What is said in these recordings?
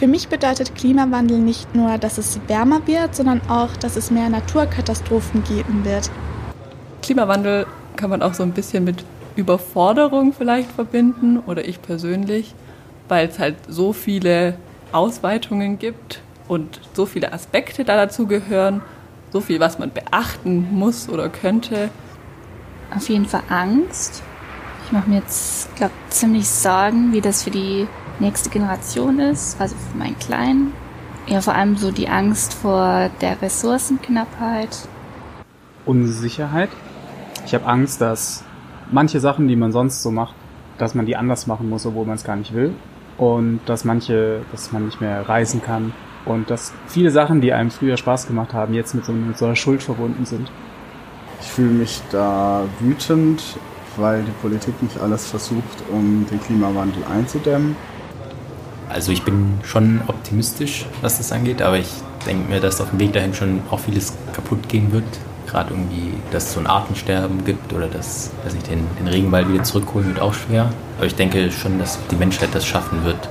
Für mich bedeutet Klimawandel nicht nur, dass es wärmer wird, sondern auch, dass es mehr Naturkatastrophen geben wird. Klimawandel kann man auch so ein bisschen mit Überforderung vielleicht verbinden oder ich persönlich, weil es halt so viele Ausweitungen gibt und so viele Aspekte da dazu gehören, so viel, was man beachten muss oder könnte. Auf jeden Fall Angst. Ich mache mir jetzt, glaube ziemlich Sorgen, wie das für die nächste Generation ist, also für meinen Kleinen. Ja, vor allem so die Angst vor der Ressourcenknappheit. Unsicherheit. Ich habe Angst, dass manche Sachen, die man sonst so macht, dass man die anders machen muss, obwohl man es gar nicht will. Und dass manche, dass man nicht mehr reisen kann. Und dass viele Sachen, die einem früher Spaß gemacht haben, jetzt mit so, mit so einer Schuld verbunden sind. Ich fühle mich da wütend, weil die Politik nicht alles versucht, um den Klimawandel einzudämmen. Also ich bin schon optimistisch, was das angeht, aber ich denke mir, dass auf dem Weg dahin schon auch vieles kaputt gehen wird. Gerade irgendwie, dass es so ein Artensterben gibt oder dass, dass ich den, den Regenwald wieder zurückholen wird auch schwer. Aber ich denke schon, dass die Menschheit das schaffen wird.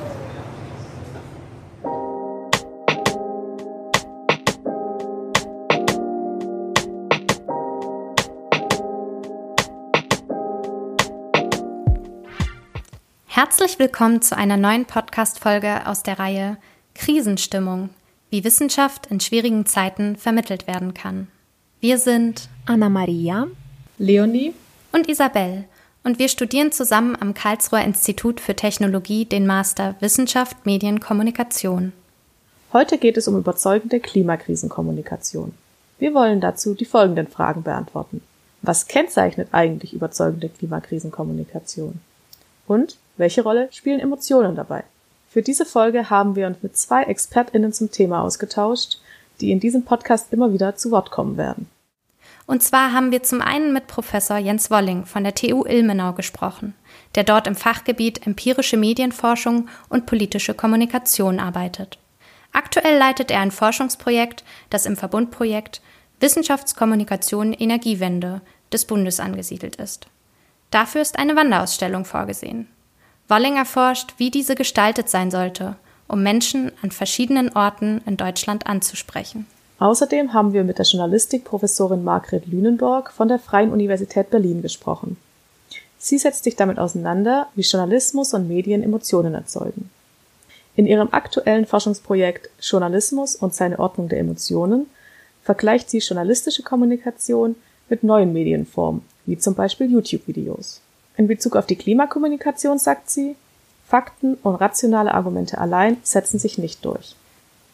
Herzlich willkommen zu einer neuen Podcast-Folge aus der Reihe Krisenstimmung, wie Wissenschaft in schwierigen Zeiten vermittelt werden kann. Wir sind Anna Maria, Leonie und Isabel und wir studieren zusammen am Karlsruher Institut für Technologie den Master Wissenschaft, Medien, Kommunikation. Heute geht es um überzeugende Klimakrisenkommunikation. Wir wollen dazu die folgenden Fragen beantworten. Was kennzeichnet eigentlich überzeugende Klimakrisenkommunikation? Und welche Rolle spielen Emotionen dabei? Für diese Folge haben wir uns mit zwei ExpertInnen zum Thema ausgetauscht, die in diesem Podcast immer wieder zu Wort kommen werden. Und zwar haben wir zum einen mit Professor Jens Wolling von der TU Ilmenau gesprochen, der dort im Fachgebiet empirische Medienforschung und politische Kommunikation arbeitet. Aktuell leitet er ein Forschungsprojekt, das im Verbundprojekt Wissenschaftskommunikation Energiewende des Bundes angesiedelt ist. Dafür ist eine Wanderausstellung vorgesehen. Wolling erforscht, wie diese gestaltet sein sollte um Menschen an verschiedenen Orten in Deutschland anzusprechen. Außerdem haben wir mit der Journalistikprofessorin Margret Lünenborg von der Freien Universität Berlin gesprochen. Sie setzt sich damit auseinander, wie Journalismus und Medien Emotionen erzeugen. In ihrem aktuellen Forschungsprojekt Journalismus und seine Ordnung der Emotionen vergleicht sie journalistische Kommunikation mit neuen Medienformen, wie zum Beispiel YouTube-Videos. In Bezug auf die Klimakommunikation sagt sie, Fakten und rationale Argumente allein setzen sich nicht durch.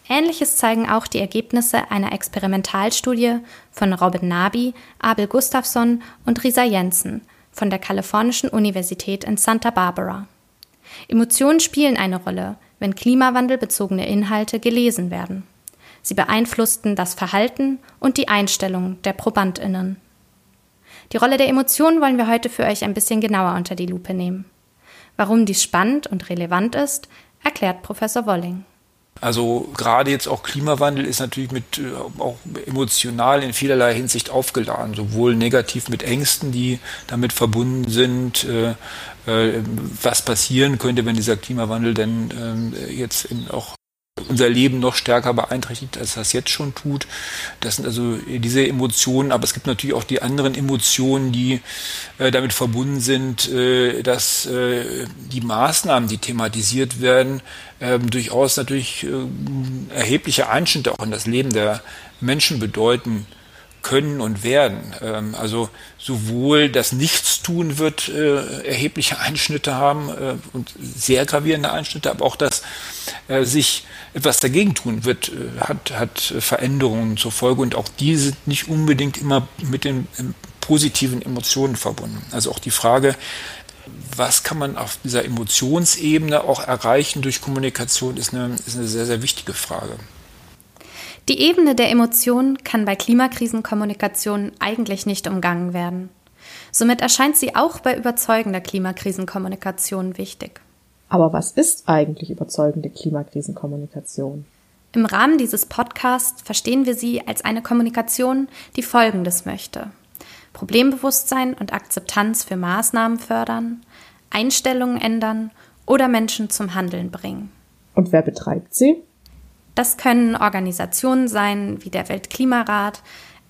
Ähnliches zeigen auch die Ergebnisse einer Experimentalstudie von Robin Nabi, Abel Gustafsson und Risa Jensen von der Kalifornischen Universität in Santa Barbara. Emotionen spielen eine Rolle, wenn klimawandelbezogene Inhalte gelesen werden. Sie beeinflussten das Verhalten und die Einstellung der Probandinnen. Die Rolle der Emotionen wollen wir heute für euch ein bisschen genauer unter die Lupe nehmen. Warum dies spannend und relevant ist, erklärt Professor Wolling. Also gerade jetzt auch Klimawandel ist natürlich mit äh, auch emotional in vielerlei Hinsicht aufgeladen, sowohl negativ mit Ängsten, die damit verbunden sind, äh, äh, was passieren könnte, wenn dieser Klimawandel denn ähm, jetzt in auch unser Leben noch stärker beeinträchtigt, als das jetzt schon tut. Das sind also diese Emotionen, aber es gibt natürlich auch die anderen Emotionen, die äh, damit verbunden sind, äh, dass äh, die Maßnahmen, die thematisiert werden, ähm, durchaus natürlich äh, erhebliche Einschnitte auch in das Leben der Menschen bedeuten können und werden. Ähm, also sowohl das Nichtstun wird äh, erhebliche Einschnitte haben äh, und sehr gravierende Einschnitte, aber auch das äh, sich etwas dagegen tun wird, äh, hat, hat Veränderungen zur Folge und auch die sind nicht unbedingt immer mit den ähm, positiven Emotionen verbunden. Also auch die Frage, was kann man auf dieser Emotionsebene auch erreichen durch Kommunikation, ist eine, ist eine sehr, sehr wichtige Frage. Die Ebene der Emotionen kann bei Klimakrisenkommunikation eigentlich nicht umgangen werden. Somit erscheint sie auch bei überzeugender Klimakrisenkommunikation wichtig. Aber was ist eigentlich überzeugende Klimakrisenkommunikation? Im Rahmen dieses Podcasts verstehen wir sie als eine Kommunikation, die Folgendes möchte. Problembewusstsein und Akzeptanz für Maßnahmen fördern, Einstellungen ändern oder Menschen zum Handeln bringen. Und wer betreibt sie? Das können Organisationen sein wie der Weltklimarat,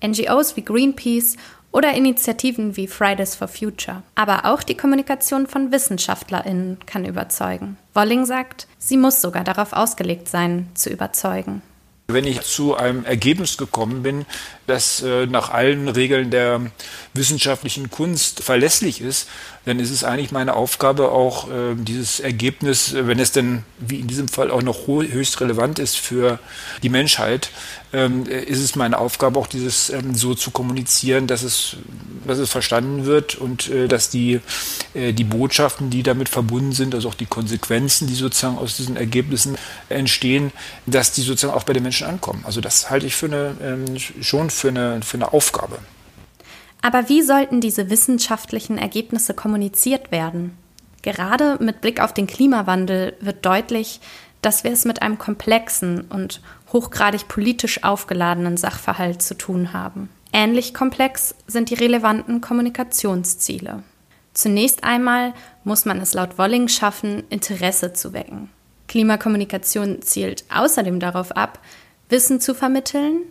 NGOs wie Greenpeace oder Initiativen wie Fridays for Future. Aber auch die Kommunikation von WissenschaftlerInnen kann überzeugen. Wolling sagt, sie muss sogar darauf ausgelegt sein, zu überzeugen. Wenn ich zu einem Ergebnis gekommen bin, das äh, nach allen Regeln der wissenschaftlichen Kunst verlässlich ist, dann ist es eigentlich meine Aufgabe, auch äh, dieses Ergebnis, wenn es denn wie in diesem Fall auch noch höchst relevant ist für die Menschheit, ähm, ist es meine Aufgabe, auch dieses ähm, so zu kommunizieren, dass es, dass es verstanden wird und äh, dass die, äh, die Botschaften, die damit verbunden sind, also auch die Konsequenzen, die sozusagen aus diesen Ergebnissen entstehen, dass die sozusagen auch bei den Menschen ankommen. Also das halte ich für eine, ähm, schon für eine, für eine Aufgabe. Aber wie sollten diese wissenschaftlichen Ergebnisse kommuniziert werden? Gerade mit Blick auf den Klimawandel wird deutlich, dass wir es mit einem komplexen und hochgradig politisch aufgeladenen Sachverhalt zu tun haben. Ähnlich komplex sind die relevanten Kommunikationsziele. Zunächst einmal muss man es laut Wolling schaffen, Interesse zu wecken. Klimakommunikation zielt außerdem darauf ab, Wissen zu vermitteln,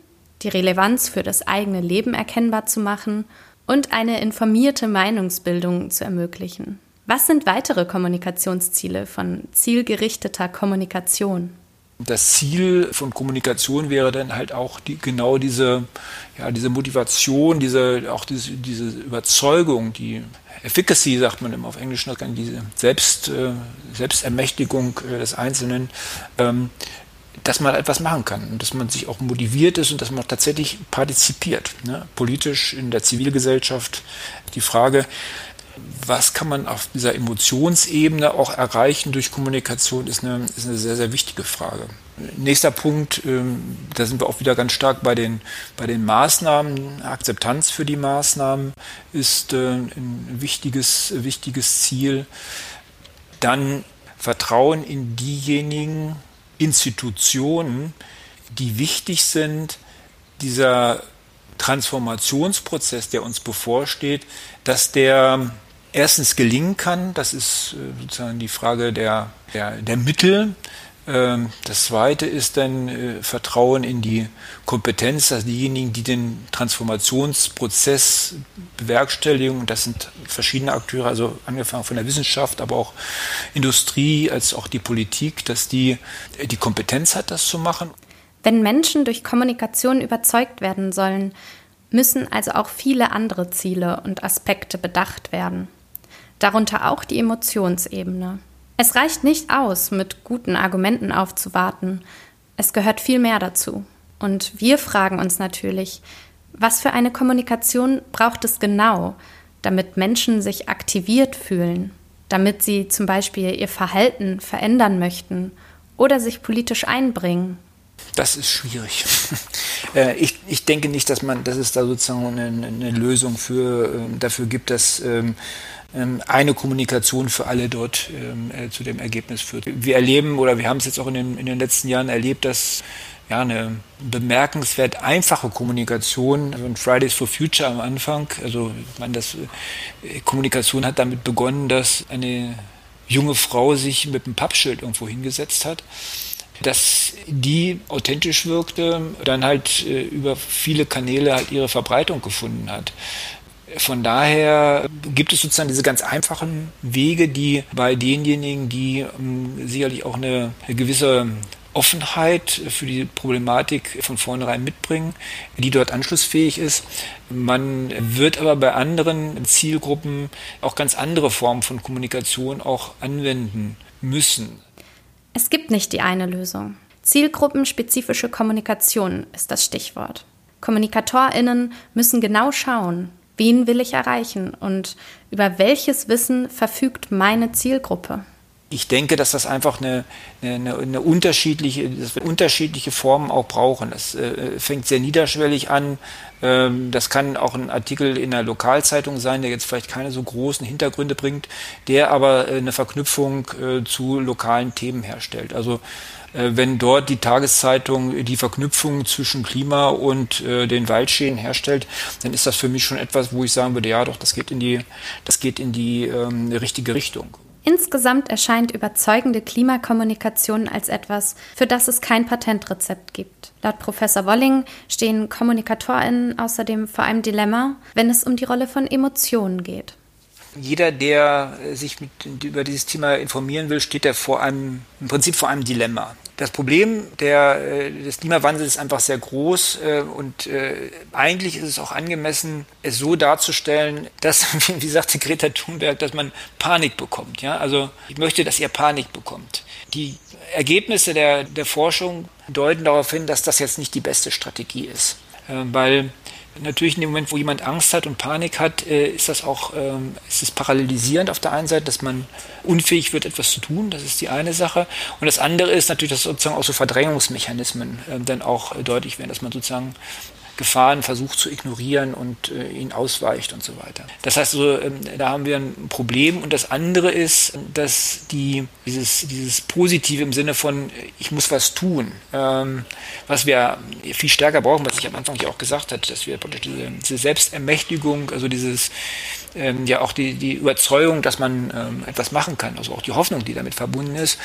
die Relevanz für das eigene Leben erkennbar zu machen und eine informierte Meinungsbildung zu ermöglichen. Was sind weitere Kommunikationsziele von zielgerichteter Kommunikation? Das Ziel von Kommunikation wäre dann halt auch die, genau diese, ja, diese Motivation, diese, auch diese, diese Überzeugung, die Efficacy, sagt man immer auf Englisch, diese Selbst, äh, Selbstermächtigung äh, des Einzelnen, ähm, dass man etwas machen kann und dass man sich auch motiviert ist und dass man tatsächlich partizipiert. Ne? Politisch in der Zivilgesellschaft die Frage, was kann man auf dieser Emotionsebene auch erreichen durch Kommunikation, ist eine, ist eine sehr, sehr wichtige Frage. Nächster Punkt, ähm, da sind wir auch wieder ganz stark bei den, bei den Maßnahmen. Akzeptanz für die Maßnahmen ist äh, ein wichtiges, wichtiges Ziel. Dann Vertrauen in diejenigen, Institutionen, die wichtig sind, dieser Transformationsprozess, der uns bevorsteht, dass der erstens gelingen kann. Das ist äh, sozusagen die Frage der, der, der Mittel. Ähm, das zweite ist dann äh, Vertrauen in die Kompetenz, dass diejenigen, die den Transformationsprozess bewerkstelligen, das sind verschiedene Akteure, also angefangen von der Wissenschaft, aber auch Industrie, als auch die Politik, dass die äh, die Kompetenz hat, das zu machen. Wenn Menschen durch Kommunikation überzeugt werden sollen, müssen also auch viele andere Ziele und Aspekte bedacht werden. Darunter auch die Emotionsebene. Es reicht nicht aus, mit guten Argumenten aufzuwarten. Es gehört viel mehr dazu. Und wir fragen uns natürlich, was für eine Kommunikation braucht es genau, damit Menschen sich aktiviert fühlen, damit sie zum Beispiel ihr Verhalten verändern möchten oder sich politisch einbringen? Das ist schwierig. Äh, ich, ich denke nicht, dass man, dass es da sozusagen eine, eine Lösung für, ähm, dafür gibt, dass ähm, ähm, eine Kommunikation für alle dort äh, zu dem Ergebnis führt. Wir erleben oder wir haben es jetzt auch in den, in den letzten Jahren erlebt, dass ja, eine bemerkenswert einfache Kommunikation also Fridays for Future am Anfang, also man das äh, Kommunikation hat damit begonnen, dass eine junge Frau sich mit einem Pappschild irgendwo hingesetzt hat dass die authentisch wirkte, dann halt äh, über viele Kanäle halt ihre Verbreitung gefunden hat. Von daher gibt es sozusagen diese ganz einfachen Wege, die bei denjenigen, die ähm, sicherlich auch eine, eine gewisse Offenheit für die Problematik von vornherein mitbringen, die dort anschlussfähig ist. Man wird aber bei anderen Zielgruppen auch ganz andere Formen von Kommunikation auch anwenden müssen. Es gibt nicht die eine Lösung. Zielgruppenspezifische Kommunikation ist das Stichwort. KommunikatorInnen müssen genau schauen, Wen will ich erreichen und über welches Wissen verfügt meine Zielgruppe? Ich denke, dass das einfach eine, eine, eine unterschiedliche, dass wir unterschiedliche Formen auch brauchen. Das äh, fängt sehr niederschwellig an. Ähm, das kann auch ein Artikel in einer Lokalzeitung sein, der jetzt vielleicht keine so großen Hintergründe bringt, der aber äh, eine Verknüpfung äh, zu lokalen Themen herstellt. Also äh, wenn dort die Tageszeitung die Verknüpfung zwischen Klima und äh, den Waldschäden herstellt, dann ist das für mich schon etwas, wo ich sagen würde, ja doch, das geht in die, das geht in die ähm, richtige Richtung. Insgesamt erscheint überzeugende Klimakommunikation als etwas, für das es kein Patentrezept gibt. Laut Professor Wolling stehen KommunikatorInnen außerdem vor einem Dilemma, wenn es um die Rolle von Emotionen geht. Jeder, der sich mit, über dieses Thema informieren will, steht er vor einem, im Prinzip vor einem Dilemma. Das Problem der, äh, des Klimawandels ist einfach sehr groß äh, und äh, eigentlich ist es auch angemessen, es so darzustellen, dass, wie sagte Greta Thunberg, dass man Panik bekommt. Ja? Also ich möchte, dass ihr Panik bekommt. Die Ergebnisse der, der Forschung deuten darauf hin, dass das jetzt nicht die beste Strategie ist, weil Natürlich in dem Moment, wo jemand Angst hat und Panik hat, äh, ist das auch, ähm, ist es parallelisierend auf der einen Seite, dass man unfähig wird, etwas zu tun. Das ist die eine Sache. Und das andere ist natürlich, dass sozusagen auch so Verdrängungsmechanismen äh, dann auch deutlich werden, dass man sozusagen Gefahren versucht zu ignorieren und äh, ihnen ausweicht und so weiter. Das heißt, also, ähm, da haben wir ein Problem. Und das andere ist, dass die, dieses, dieses Positive im Sinne von, ich muss was tun, ähm, was wir viel stärker brauchen, was ich am Anfang ja auch gesagt hatte, dass wir diese, diese Selbstermächtigung, also dieses, ähm, ja auch die, die Überzeugung, dass man ähm, etwas machen kann, also auch die Hoffnung, die damit verbunden ist,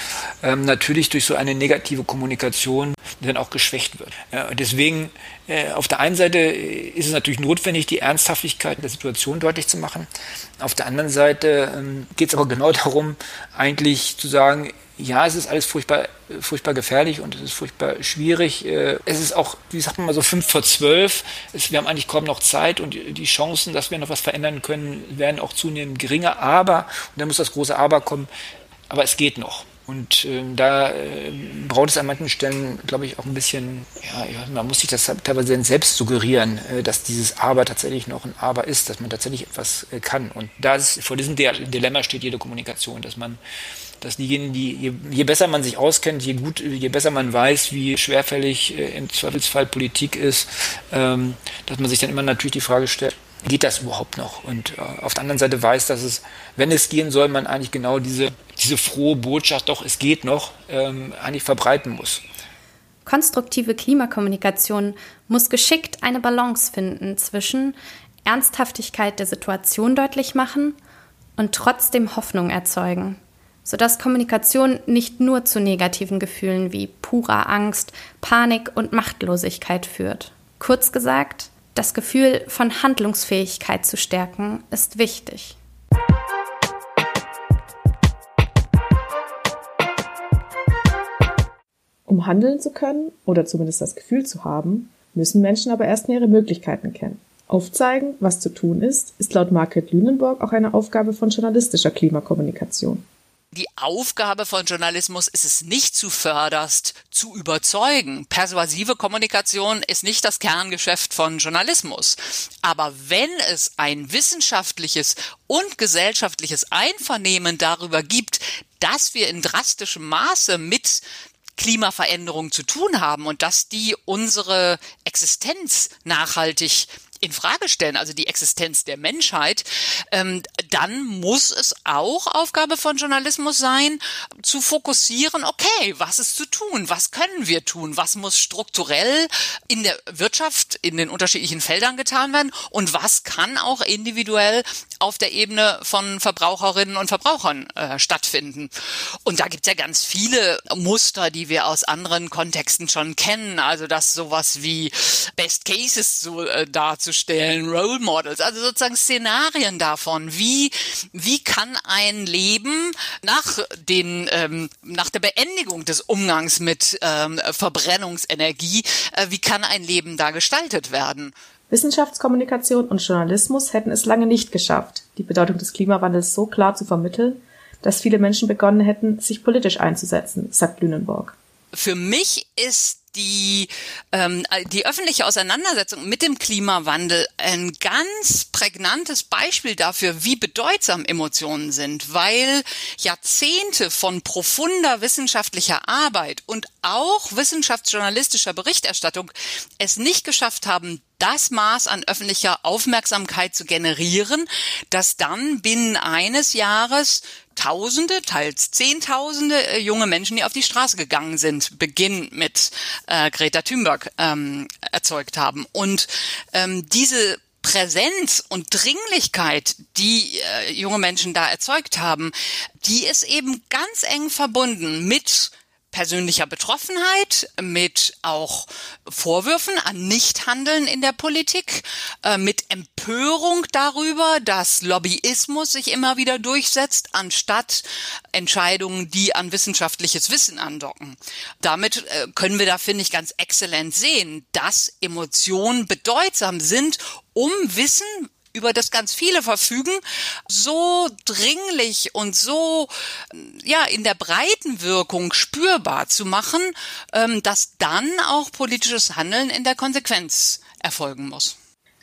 ähm, natürlich durch so eine negative Kommunikation dann auch geschwächt wird. Deswegen äh, auf der einen Seite ist es natürlich notwendig, die Ernsthaftigkeit der Situation deutlich zu machen. Auf der anderen Seite ähm, geht es aber genau darum, eigentlich zu sagen, ja, es ist alles furchtbar, furchtbar gefährlich und es ist furchtbar schwierig. Äh, es ist auch, wie sagt man mal so, fünf vor zwölf. wir haben eigentlich kaum noch Zeit und die Chancen, dass wir noch was verändern können, werden auch zunehmend geringer. Aber, und dann muss das große Aber kommen, aber es geht noch. Und äh, da äh, braucht es an manchen Stellen, glaube ich, auch ein bisschen, ja, man muss sich das teilweise selbst suggerieren, äh, dass dieses Aber tatsächlich noch ein Aber ist, dass man tatsächlich etwas äh, kann. Und da ist, vor diesem Dilemma steht jede Kommunikation, dass man dass diejenigen, die je, je, besser man sich auskennt, je gut, je besser man weiß, wie schwerfällig äh, im Zweifelsfall Politik ist, ähm, dass man sich dann immer natürlich die Frage stellt, geht das überhaupt noch? Und äh, auf der anderen Seite weiß, dass es, wenn es gehen soll, man eigentlich genau diese, diese frohe Botschaft, doch es geht noch, ähm, eigentlich verbreiten muss. Konstruktive Klimakommunikation muss geschickt eine Balance finden zwischen Ernsthaftigkeit der Situation deutlich machen und trotzdem Hoffnung erzeugen, sodass Kommunikation nicht nur zu negativen Gefühlen wie purer Angst, Panik und Machtlosigkeit führt. Kurz gesagt, das Gefühl von Handlungsfähigkeit zu stärken, ist wichtig. Um handeln zu können oder zumindest das Gefühl zu haben, müssen Menschen aber erst ihre Möglichkeiten kennen. Aufzeigen, was zu tun ist, ist laut Margret Lünenborg auch eine Aufgabe von journalistischer Klimakommunikation die Aufgabe von Journalismus ist es nicht zu förderst, zu überzeugen. Persuasive Kommunikation ist nicht das Kerngeschäft von Journalismus. Aber wenn es ein wissenschaftliches und gesellschaftliches Einvernehmen darüber gibt, dass wir in drastischem Maße mit Klimaveränderung zu tun haben und dass die unsere Existenz nachhaltig in Frage stellen, also die Existenz der Menschheit, ähm, dann muss es auch Aufgabe von Journalismus sein, zu fokussieren, okay, was ist zu tun, was können wir tun, was muss strukturell in der Wirtschaft in den unterschiedlichen Feldern getan werden? Und was kann auch individuell auf der Ebene von Verbraucherinnen und Verbrauchern äh, stattfinden. Und da gibt es ja ganz viele Muster, die wir aus anderen Kontexten schon kennen, also dass sowas wie Best Cases so äh, dazu darzustellen, Role Models, also sozusagen Szenarien davon, wie, wie kann ein Leben nach den, ähm, nach der Beendigung des Umgangs mit ähm, Verbrennungsenergie, äh, wie kann ein Leben da gestaltet werden? Wissenschaftskommunikation und Journalismus hätten es lange nicht geschafft, die Bedeutung des Klimawandels so klar zu vermitteln, dass viele Menschen begonnen hätten, sich politisch einzusetzen, sagt Lünenborg. Für mich ist die, ähm, die öffentliche Auseinandersetzung mit dem Klimawandel ein ganz prägnantes Beispiel dafür, wie bedeutsam Emotionen sind, weil Jahrzehnte von profunder wissenschaftlicher Arbeit und auch wissenschaftsjournalistischer Berichterstattung es nicht geschafft haben, das Maß an öffentlicher Aufmerksamkeit zu generieren, dass dann binnen eines Jahres Tausende, teils Zehntausende äh, junge Menschen, die auf die Straße gegangen sind, Beginn mit äh, Greta Thunberg ähm, erzeugt haben. Und ähm, diese Präsenz und Dringlichkeit, die äh, junge Menschen da erzeugt haben, die ist eben ganz eng verbunden mit persönlicher Betroffenheit, mit auch Vorwürfen an Nichthandeln in der Politik, äh, mit Empörung darüber, dass Lobbyismus sich immer wieder durchsetzt, anstatt Entscheidungen, die an wissenschaftliches Wissen andocken. Damit äh, können wir da, finde ich, ganz exzellent sehen, dass Emotionen bedeutsam sind, um Wissen über das ganz viele verfügen, so dringlich und so ja in der breiten Wirkung spürbar zu machen, ähm, dass dann auch politisches Handeln in der Konsequenz erfolgen muss.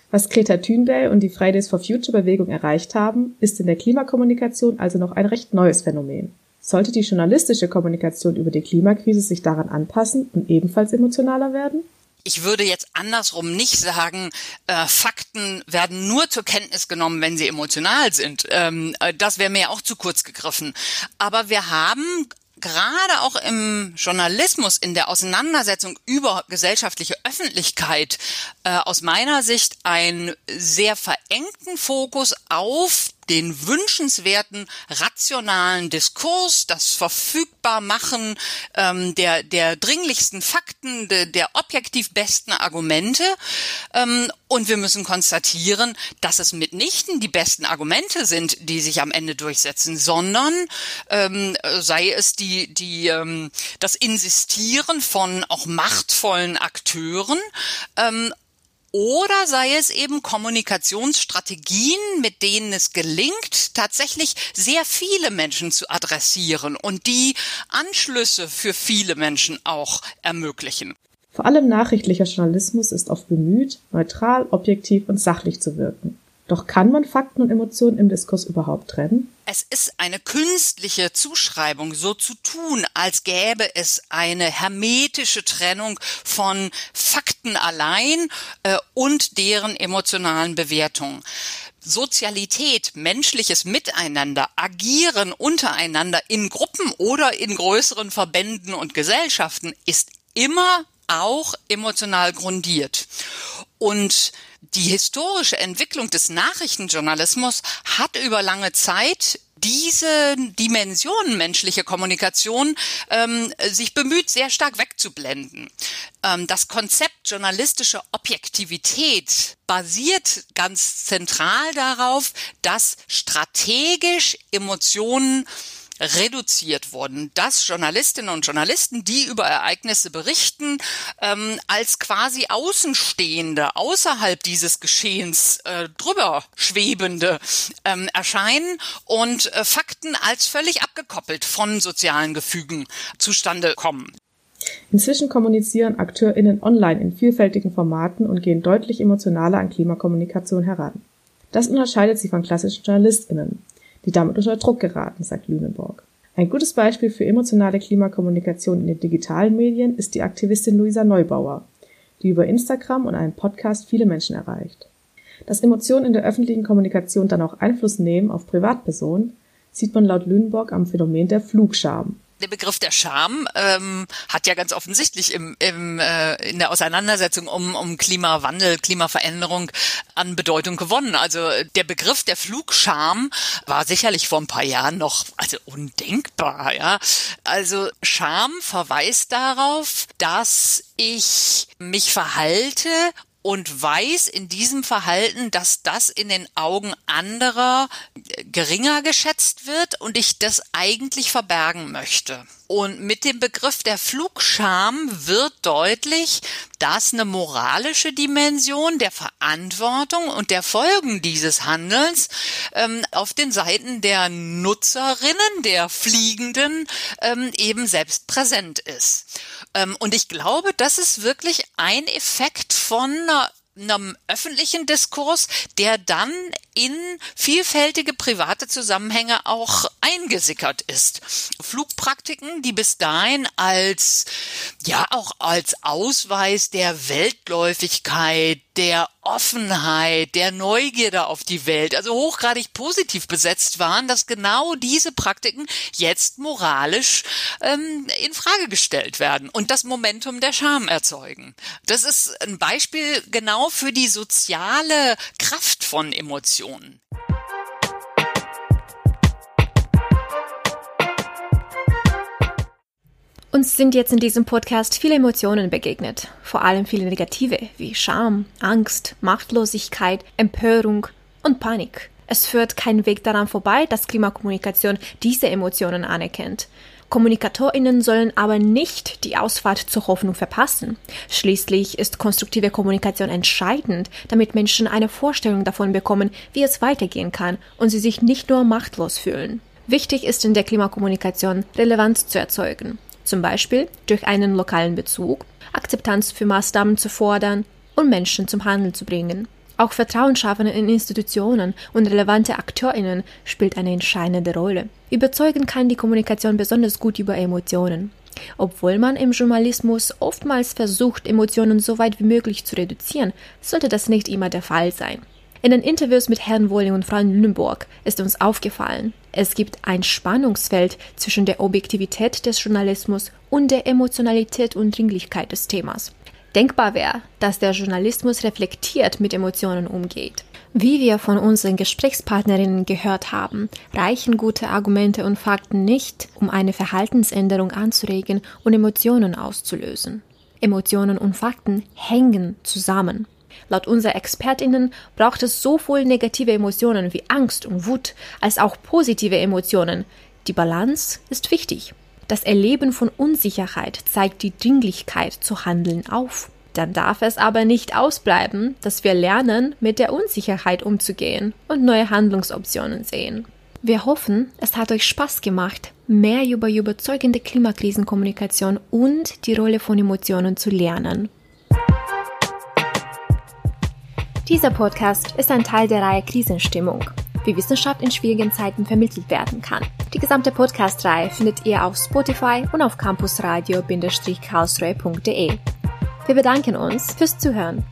Was Greta Thunberg und die Fridays for Future Bewegung erreicht haben, ist in der Klimakommunikation also noch ein recht neues Phänomen. Sollte die journalistische Kommunikation über die Klimakrise sich daran anpassen und ebenfalls emotionaler werden? Ich würde jetzt andersrum nicht sagen, äh, Fakten werden nur zur Kenntnis genommen, wenn sie emotional sind. Ähm, äh, das wäre mir auch zu kurz gegriffen. Aber wir haben gerade auch im Journalismus, in der Auseinandersetzung über gesellschaftliche Öffentlichkeit äh, aus meiner Sicht einen sehr verengten Fokus auf den wünschenswerten rationalen Diskurs, das Verfügbarmachen ähm, der, der dringlichsten Fakten, de, der objektiv besten Argumente. Ähm, und wir müssen konstatieren, dass es mitnichten die besten Argumente sind, die sich am Ende durchsetzen, sondern ähm, sei es die, die, ähm, das Insistieren von auch machtvollen Akteuren ähm, oder sei es eben Kommunikationsstrategien, mit denen es gelingt, tatsächlich sehr viele Menschen zu adressieren und die Anschlüsse für viele Menschen auch ermöglichen. Vor allem nachrichtlicher Journalismus ist oft bemüht, neutral, objektiv und sachlich zu wirken. Doch kann man Fakten und Emotionen im Diskurs überhaupt trennen? Es ist eine künstliche Zuschreibung, so zu tun, als gäbe es eine hermetische Trennung von Fakten allein äh, und deren emotionalen Bewertungen. Sozialität, menschliches Miteinander, Agieren untereinander in Gruppen oder in größeren Verbänden und Gesellschaften ist immer auch emotional grundiert. Und die historische Entwicklung des Nachrichtenjournalismus hat über lange Zeit diese Dimension menschliche Kommunikation ähm, sich bemüht, sehr stark wegzublenden. Ähm, das Konzept journalistische Objektivität basiert ganz zentral darauf, dass strategisch Emotionen reduziert worden, dass Journalistinnen und Journalisten, die über Ereignisse berichten, ähm, als quasi Außenstehende außerhalb dieses Geschehens äh, drüber schwebende ähm, erscheinen und äh, Fakten als völlig abgekoppelt von sozialen Gefügen zustande kommen. Inzwischen kommunizieren AkteurInnen online in vielfältigen Formaten und gehen deutlich emotionaler an Klimakommunikation heran. Das unterscheidet sie von klassischen JournalistInnen die damit unter Druck geraten, sagt Lüneburg. Ein gutes Beispiel für emotionale Klimakommunikation in den digitalen Medien ist die Aktivistin Luisa Neubauer, die über Instagram und einen Podcast viele Menschen erreicht. Dass Emotionen in der öffentlichen Kommunikation dann auch Einfluss nehmen auf Privatpersonen, sieht man laut Lüneburg am Phänomen der Flugscham der Begriff der Scham ähm, hat ja ganz offensichtlich im, im, äh, in der Auseinandersetzung um, um Klimawandel, Klimaveränderung an Bedeutung gewonnen. Also der Begriff der Flugscham war sicherlich vor ein paar Jahren noch also undenkbar. Ja, also Scham verweist darauf, dass ich mich verhalte und weiß in diesem Verhalten, dass das in den Augen anderer geringer geschätzt wird und ich das eigentlich verbergen möchte. Und mit dem Begriff der Flugscham wird deutlich, dass eine moralische Dimension der Verantwortung und der Folgen dieses Handelns ähm, auf den Seiten der Nutzerinnen, der Fliegenden ähm, eben selbst präsent ist. Ähm, und ich glaube, das ist wirklich ein Effekt von einer einem öffentlichen Diskurs, der dann in vielfältige private Zusammenhänge auch eingesickert ist. Flugpraktiken, die bis dahin als, ja, auch als Ausweis der Weltläufigkeit, der Offenheit, der Neugierde auf die Welt, also hochgradig positiv besetzt waren, dass genau diese Praktiken jetzt moralisch ähm, in Frage gestellt werden und das Momentum der Scham erzeugen. Das ist ein Beispiel genau für die soziale Kraft von Emotionen. Uns sind jetzt in diesem Podcast viele Emotionen begegnet, vor allem viele negative, wie Scham, Angst, Machtlosigkeit, Empörung und Panik. Es führt kein Weg daran vorbei, dass Klimakommunikation diese Emotionen anerkennt. Kommunikatorinnen sollen aber nicht die Ausfahrt zur Hoffnung verpassen. Schließlich ist konstruktive Kommunikation entscheidend, damit Menschen eine Vorstellung davon bekommen, wie es weitergehen kann und sie sich nicht nur machtlos fühlen. Wichtig ist in der Klimakommunikation Relevanz zu erzeugen zum Beispiel durch einen lokalen Bezug, Akzeptanz für Maßnahmen zu fordern und Menschen zum Handeln zu bringen. Auch Vertrauen schaffen in Institutionen und relevante AkteurInnen spielt eine entscheidende Rolle. Überzeugen kann die Kommunikation besonders gut über Emotionen. Obwohl man im Journalismus oftmals versucht, Emotionen so weit wie möglich zu reduzieren, sollte das nicht immer der Fall sein. In den Interviews mit Herrn Wolling und Frau Lüneburg ist uns aufgefallen, es gibt ein Spannungsfeld zwischen der Objektivität des Journalismus und der Emotionalität und Dringlichkeit des Themas. Denkbar wäre, dass der Journalismus reflektiert mit Emotionen umgeht. Wie wir von unseren Gesprächspartnerinnen gehört haben, reichen gute Argumente und Fakten nicht, um eine Verhaltensänderung anzuregen und Emotionen auszulösen. Emotionen und Fakten hängen zusammen. Laut unserer Expertinnen braucht es sowohl negative Emotionen wie Angst und Wut als auch positive Emotionen. Die Balance ist wichtig. Das Erleben von Unsicherheit zeigt die Dringlichkeit zu handeln auf. Dann darf es aber nicht ausbleiben, dass wir lernen, mit der Unsicherheit umzugehen und neue Handlungsoptionen sehen. Wir hoffen, es hat euch Spaß gemacht, mehr über überzeugende Klimakrisenkommunikation und die Rolle von Emotionen zu lernen. Dieser Podcast ist ein Teil der Reihe Krisenstimmung, wie Wissenschaft in schwierigen Zeiten vermittelt werden kann. Die gesamte Podcast-Reihe findet ihr auf Spotify und auf campusradio-karlsruhe.de. Wir bedanken uns fürs Zuhören.